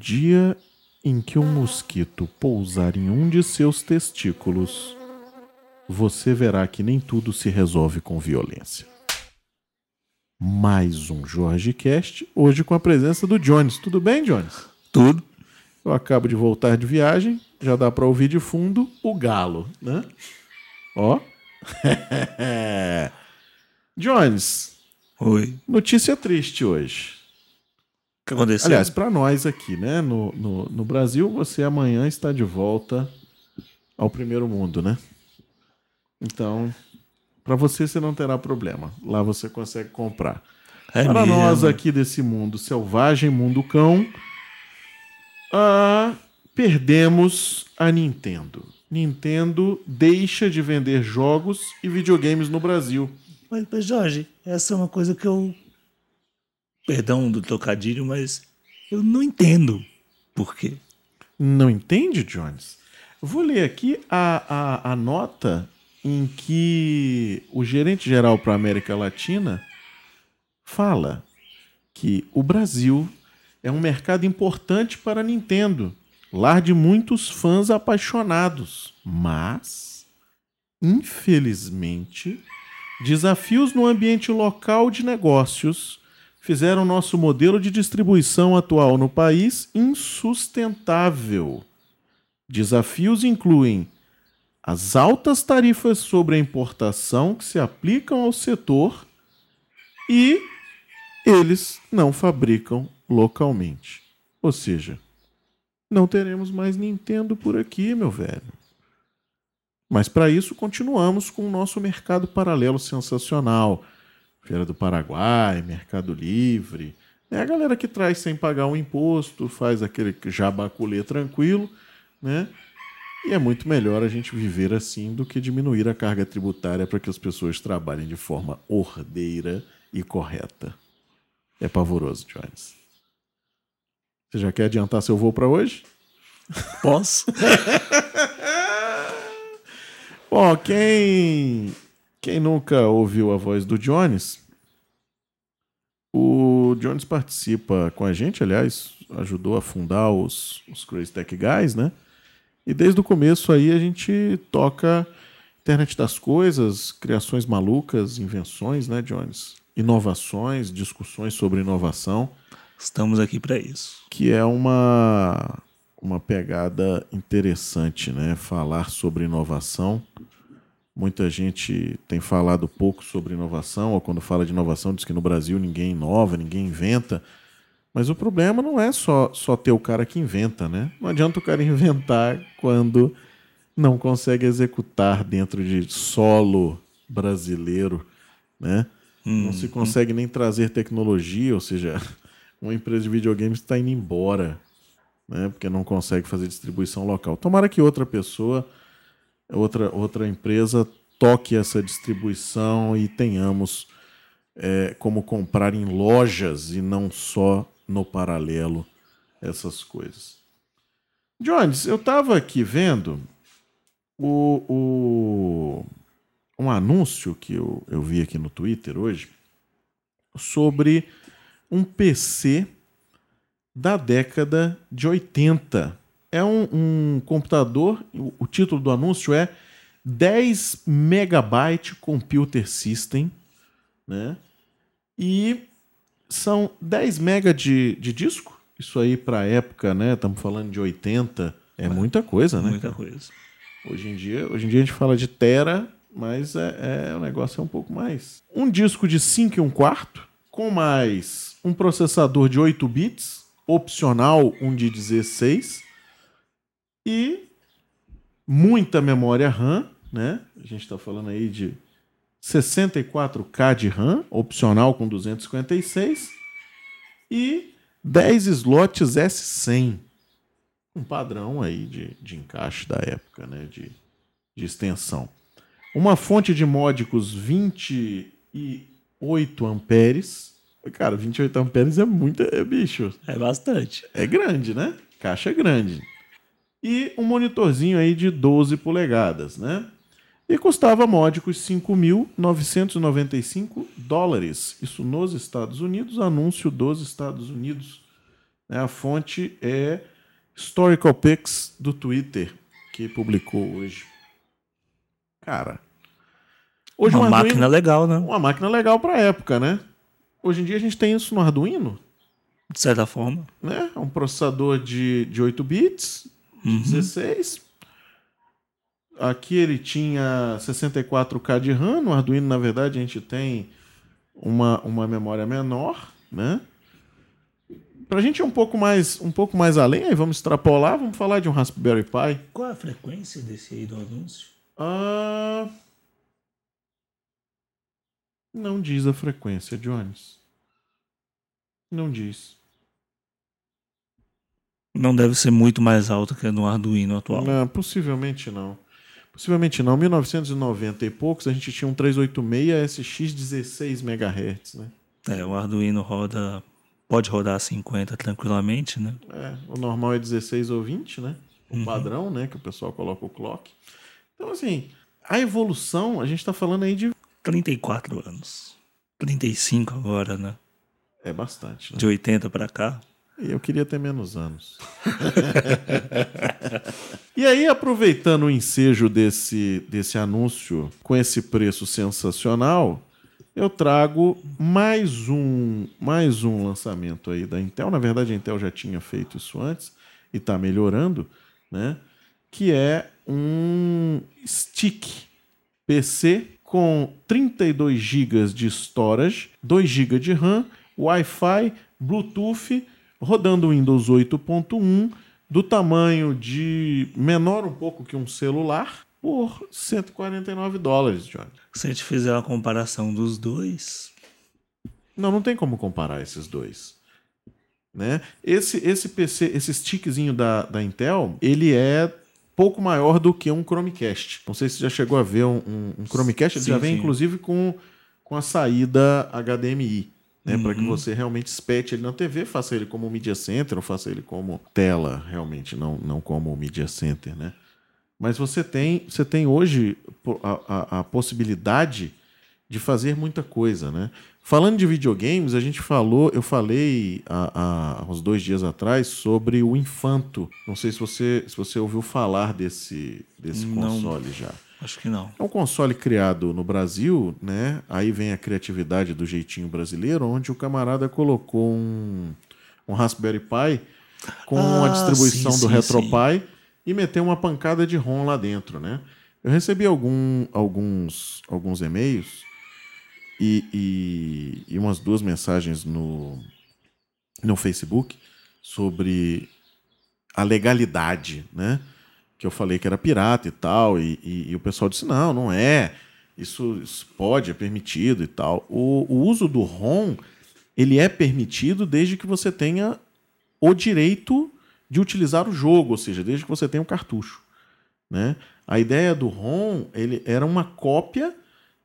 No dia em que um mosquito pousar em um de seus testículos, você verá que nem tudo se resolve com violência. Mais um Jorge Cast, hoje com a presença do Jones. Tudo bem, Jones? Tudo. Eu acabo de voltar de viagem, já dá para ouvir de fundo o galo, né? Ó. Jones, Oi. notícia triste hoje. Que aconteceu? Aliás, para nós aqui, né? No, no, no Brasil, você amanhã está de volta ao primeiro mundo, né? Então, para você, você não terá problema. Lá você consegue comprar. É para mesmo. nós aqui desse mundo selvagem, mundo cão, ah, perdemos a Nintendo. Nintendo deixa de vender jogos e videogames no Brasil. Mas, mas, Jorge, essa é uma coisa que eu. Perdão do trocadilho, mas eu não entendo por quê. Não entende, Jones? Vou ler aqui a, a, a nota em que o gerente geral para a América Latina fala que o Brasil é um mercado importante para a Nintendo, lar de muitos fãs apaixonados, mas, infelizmente, desafios no ambiente local de negócios fizeram nosso modelo de distribuição atual no país insustentável. Desafios incluem as altas tarifas sobre a importação que se aplicam ao setor e eles não fabricam localmente. Ou seja, não teremos mais Nintendo por aqui, meu velho. Mas para isso continuamos com o nosso mercado paralelo sensacional. Feira do Paraguai, Mercado Livre. É a galera que traz sem pagar um imposto, faz aquele jabaculê tranquilo, né? E é muito melhor a gente viver assim do que diminuir a carga tributária para que as pessoas trabalhem de forma ordeira e correta. É pavoroso, Jones. Você já quer adiantar seu voo para hoje? Posso? Bom, quem quem nunca ouviu a voz do Jones, o Jones participa com a gente, aliás, ajudou a fundar os, os Crazy Tech Guys, né? E desde o começo aí a gente toca internet das coisas, criações malucas, invenções, né, Jones? Inovações, discussões sobre inovação, Estamos aqui para isso. que é uma uma pegada interessante, né? Falar sobre inovação. Muita gente tem falado pouco sobre inovação, ou quando fala de inovação diz que no Brasil ninguém inova, ninguém inventa. Mas o problema não é só, só ter o cara que inventa, né? Não adianta o cara inventar quando não consegue executar dentro de solo brasileiro, né? Não se consegue nem trazer tecnologia, ou seja, uma empresa de videogames está indo embora, né? Porque não consegue fazer distribuição local. Tomara que outra pessoa, outra, outra empresa toque essa distribuição e tenhamos é, como comprar em lojas e não só no paralelo essas coisas. Jones, eu estava aqui vendo o, o- um anúncio que eu, eu vi aqui no Twitter hoje sobre um PC da década de 80. É um, um computador, o, o título do anúncio é 10 Megabyte Computer System, né? E são 10 mega de, de disco. Isso aí para época, né? Estamos falando de 80, é muita coisa, né? Muita coisa. Hoje em dia, hoje em dia a gente fala de tera, mas é, é- o negócio é um pouco mais. Um disco de 5 e 1 quarto, com mais um processador de 8 bits, opcional um de 16, e muita memória RAM, né? A gente está falando aí de 64K de RAM, opcional com 256, e 10 slots S100 um padrão aí de, de encaixe da época, né? De, de extensão. Uma fonte de módicos 28 amperes. Cara, 28 amperes é muito, é bicho. É bastante. É grande, né? Caixa grande. E um monitorzinho aí de 12 polegadas, né? E custava módicos 5.995 dólares. Isso nos Estados Unidos, anúncio dos Estados Unidos. Né? A fonte é Historical Pics do Twitter, que publicou hoje. Cara, hoje Uma um Arduino- máquina legal, né? uma máquina legal para época, né? Hoje em dia a gente tem isso no Arduino, De certa forma. né? É um processador de, de 8 bits, de 16. Aqui ele tinha 64K de RAM. No Arduino, na verdade, a gente tem uma, uma memória menor, né? Pra gente ir um pouco mais, um pouco mais além, aí vamos extrapolar, vamos falar de um Raspberry Pi. Qual é a frequência desse aí do anúncio? Ah, Não diz a frequência, Jones. Não diz. Não deve ser muito mais alto que a do Arduino atual. Não, possivelmente não. Possivelmente não. 1990 e poucos a gente tinha um 386 SX 16 MHz, né? É, o Arduino roda. Pode rodar a 50 tranquilamente, né? É, o normal é 16 ou 20, né? O padrão, né? Que o pessoal coloca o clock. Então, assim, a evolução, a gente tá falando aí de. 34 anos. 35 agora, né? É bastante, né? De 80 pra cá. Eu queria ter menos anos. e aí, aproveitando o ensejo desse, desse anúncio com esse preço sensacional, eu trago mais um, mais um lançamento aí da Intel. Na verdade, a Intel já tinha feito isso antes e está melhorando, né? Que é um stick PC com 32 GB de storage, 2 GB de RAM, Wi-Fi, Bluetooth, rodando o Windows 8.1, do tamanho de menor um pouco que um celular, por 149 dólares, John. Se a gente fizer uma comparação dos dois, Não, não tem como comparar esses dois. Né? Esse, esse PC, esse stickzinho da, da Intel, ele é pouco maior do que um Chromecast. Não sei se você já chegou a ver um, um, um Chromecast, ele Sim, já vem sim. inclusive com, com a saída HDMI. Né, Para Uhum. que você realmente espete ele na TV, faça ele como Media Center ou faça ele como tela, realmente, não, não como Media Center. Né? Mas você tem, você tem hoje a, a- a possibilidade de fazer muita coisa, né? Falando de videogames, a gente falou, eu falei há, uns dois dias atrás sobre o Infanto. Não sei se você, se você ouviu falar desse, desse Não. console já. Acho que não. É um console criado no Brasil, né? Aí vem a criatividade do jeitinho brasileiro, onde o camarada colocou um, um Raspberry Pi com a Ah, distribuição sim, do sim, RetroPie e meteu uma pancada de ROM lá dentro, né? Eu recebi algum, alguns, alguns e-mails e, e, e umas duas mensagens no, no Facebook sobre a legalidade, né? Que eu falei que era pirata e tal, e, e- e o pessoal disse, não, não é, isso, isso pode, é permitido e tal. O, o uso do ROM, ele é permitido desde que você tenha o direito de utilizar o jogo, ou seja, desde que você tenha um cartucho. Né? A ideia do ROM ele era uma cópia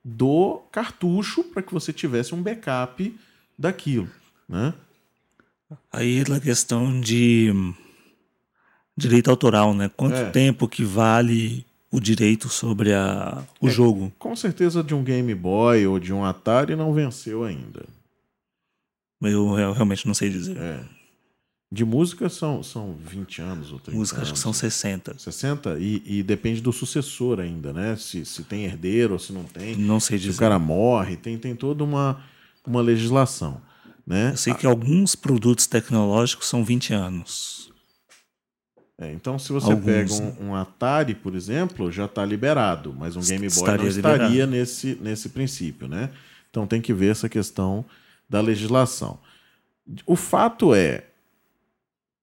do cartucho para que você tivesse um backup daquilo. Né? Aí entra a questão de direito autoral, né? Quanto É. tempo que vale o direito sobre a, o jogo? Com certeza de um Game Boy ou de um Atari não venceu ainda. Eu, eu realmente não sei dizer. É. De música são, são 20 anos ou 30 Música, acho que anos. são 60. 60 e, e depende do sucessor ainda, né? Se, se tem herdeiro ou se não tem. Não sei Se o dizer. cara morre, tem, tem toda uma, uma legislação. Né? Eu sei que alguns produtos tecnológicos são 20 anos. É, então, se você Alguns, pega né? um, um Atari, por exemplo, já está liberado, mas um Game Boy Estaria não estaria liberado. nesse, nesse princípio, né? Então tem que ver essa questão da legislação. O fato é,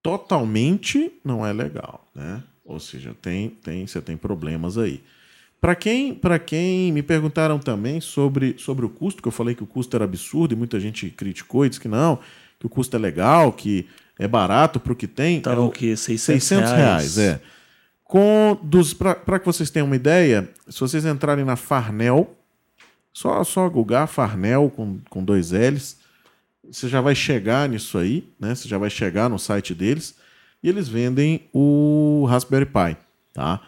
totalmente não é legal, né? Ou seja, tem, tem, você tem problemas aí. Para quem, para quem me perguntaram também sobre, sobre o custo, que eu falei que o custo era absurdo e muita gente criticou e disse que não, que o custo é legal, que é barato para o que tem. Tava É o quê? 600, 600 reais, é. Com dos para que vocês tenham uma ideia, se vocês entrarem na Farnell, só só googar Farnell com, com dois L's, você já vai chegar nisso aí, né? Você já vai chegar no site deles e eles vendem o Raspberry Pi, tá?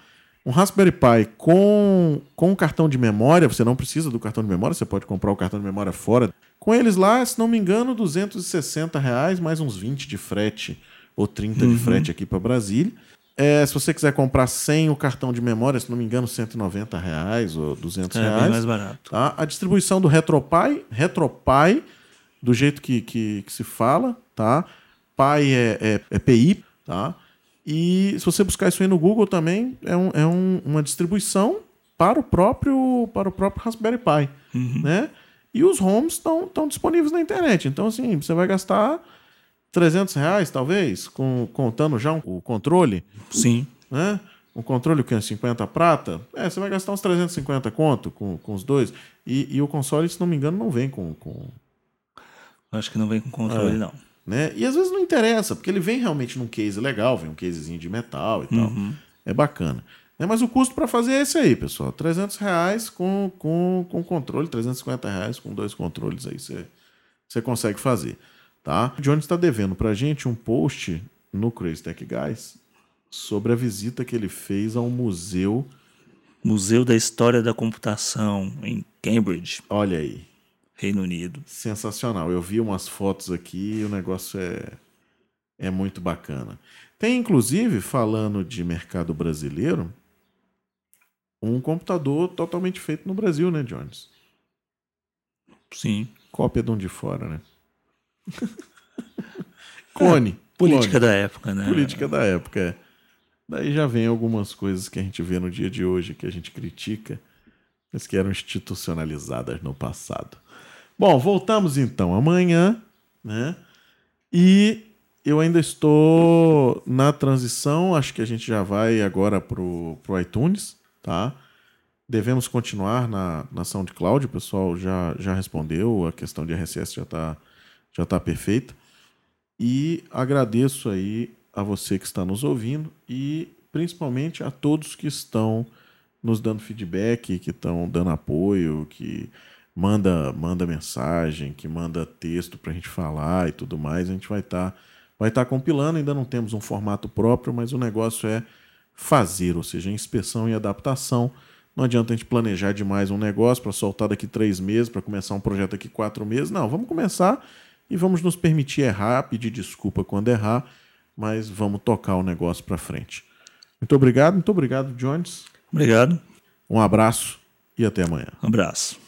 Um Raspberry Pi com, com cartão de memória, você não precisa do cartão de memória, você pode comprar o cartão de memória fora. Com eles lá, se não me engano, 260 reais mais uns 20 de frete ou 30 de frete aqui para Brasília. É, se você quiser comprar sem o cartão de memória, se não me engano, 190 reais ou 200 É reais. bem mais barato. Tá? A distribuição do RetroPie, RetroPie, do jeito que, que, que se fala, tá? Pi é, é, é PI, tá? E se você buscar isso aí no Google também, é, um, é um- uma distribuição para o próprio, para o próprio Raspberry Pi, né? E os ROMs estão disponíveis na internet. Então, assim, você vai gastar 300 reais, talvez, com, contando já um- o controle, Sim. né? Um controle que é 50 prata, é, você vai gastar uns 350 conto com, com os dois. E, e o console, se não me engano, não vem com, com, Acho que não vem com controle, É. não. Né? E às vezes não interessa, porque ele vem realmente num case legal, vem um casezinho de metal e tal. É bacana. Né? Mas o custo para fazer é esse aí, pessoal. 300 reais com, com, com controle, 350 reais com dois controles aí você, consegue fazer. Tá? O Johnny está devendo pra gente um post no Crazy Tech Guys sobre a visita que ele fez ao museu. Museu da História da Computação, em Cambridge, Olha aí, Reino Unido. sensacional. Eu vi umas fotos aqui e o negócio é, é muito bacana. Tem, inclusive, falando de mercado brasileiro, um computador totalmente feito no Brasil, né, Jones? Sim. Cópia de um de fora, né? Clone. Política clone. da época, né? Política da época, é. Daí já vem algumas coisas que a gente vê no dia de hoje, que a gente critica, mas que eram institucionalizadas no passado. Bom, voltamos então amanhã, né? E eu ainda estou na transição, acho que a gente já vai agora pro, pro iTunes, tá? Devemos continuar na, na SoundCloud, o pessoal já, já respondeu, a questão de RSS já está já tá perfeita. E agradeço aí a você que está nos ouvindo e principalmente a todos que estão nos dando feedback, que estão dando apoio, que manda manda mensagem, que manda texto para a gente falar e tudo mais. A gente vai estar vai estar compilando. Ainda não temos um formato próprio, mas o negócio é fazer, ou seja, inspeção e adaptação. Não adianta a gente planejar demais um negócio para soltar daqui três meses, para começar um projeto daqui quatro meses. Não, vamos começar e vamos nos permitir errar, pedir desculpa quando errar, mas vamos tocar o negócio para frente. Muito obrigado, muito obrigado, Jones. Obrigado. Um abraço e até amanhã. Um abraço.